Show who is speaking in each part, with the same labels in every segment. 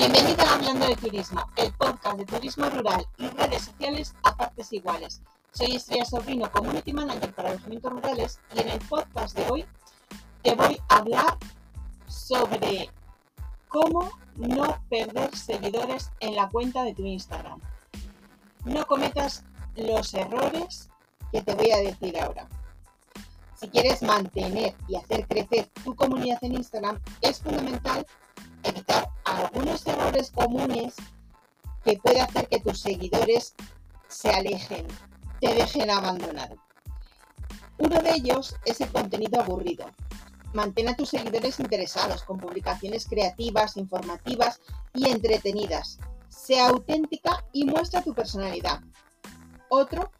Speaker 1: Bienvenida a Hablando de Turismo, el podcast de turismo rural y redes sociales a partes iguales. Soy Estrella Sobrino, Community Manager para alojamientos rurales y en el podcast de hoy te voy a hablar sobre cómo no perder seguidores en la cuenta de tu Instagram. No cometas los errores que te voy a decir ahora. Si quieres mantener y hacer crecer tu comunidad en Instagram, es fundamental algunos errores comunes que puede hacer que tus seguidores se alejen, te dejen abandonado. Uno de ellos es el contenido aburrido. Mantén a tus seguidores interesados con publicaciones creativas, informativas y entretenidas. Sea auténtica y muestra tu personalidad. Otro,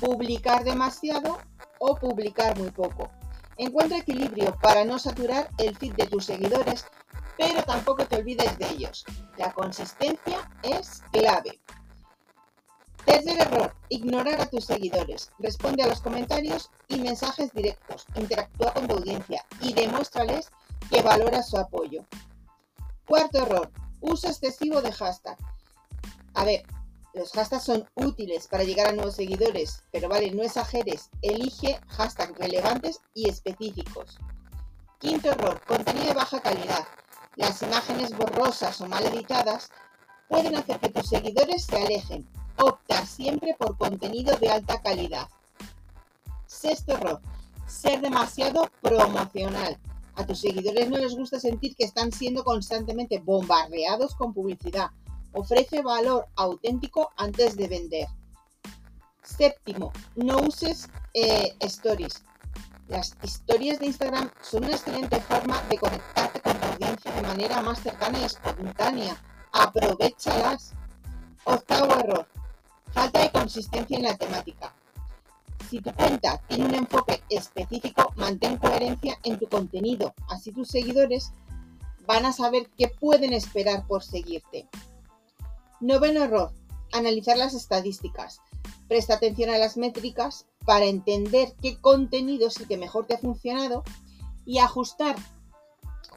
Speaker 1: publicar demasiado o publicar muy poco. Encuentra equilibrio para no saturar el feed de tus seguidores pero tampoco te olvides de ellos. La consistencia es clave. Tercer error, ignorar a tus seguidores. Responde a los comentarios y mensajes directos. Interactúa con tu audiencia y demuéstrales que valoras su apoyo. Cuarto error, uso excesivo de hashtag. A ver, los hashtags son útiles para llegar a nuevos seguidores, pero vale, no exageres. Elige hashtags relevantes y específicos. Quinto error, contenido de baja calidad. Las imágenes borrosas o mal editadas pueden hacer que tus seguidores se alejen. Opta siempre por contenido de alta calidad. Sexto error, ser demasiado promocional. A tus seguidores no les gusta sentir que están siendo constantemente bombardeados con publicidad. Ofrece valor auténtico antes de vender. Séptimo, no uses eh, stories. Las historias de Instagram son una excelente forma de conectarte manera más cercana y espontánea. Aprovechalas. Octavo error. Falta de consistencia en la temática. Si tu cuenta tiene un enfoque específico, mantén coherencia en tu contenido. Así tus seguidores van a saber qué pueden esperar por seguirte. Noveno error. Analizar las estadísticas. Presta atención a las métricas para entender qué contenido es el que mejor te ha funcionado y ajustar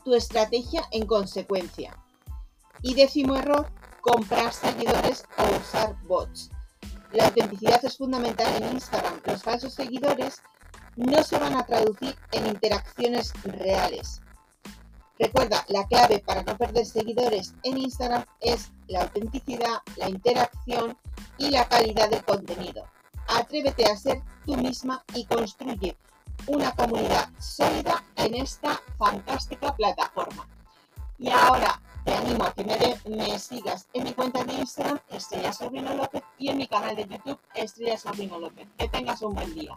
Speaker 1: tu estrategia en consecuencia. Y décimo error, comprar seguidores o usar bots. La autenticidad es fundamental en Instagram. Los falsos seguidores no se van a traducir en interacciones reales. Recuerda, la clave para no perder seguidores en Instagram es la autenticidad, la interacción y la calidad del contenido. Atrévete a ser tú misma y construye una comunidad sólida en esta fantástica plataforma. Y ahora te animo a que me, sigas en mi cuenta de Instagram, Estrella Sobrino López, y en mi canal de YouTube, Estrella Sobrino López. Que tengas un buen día.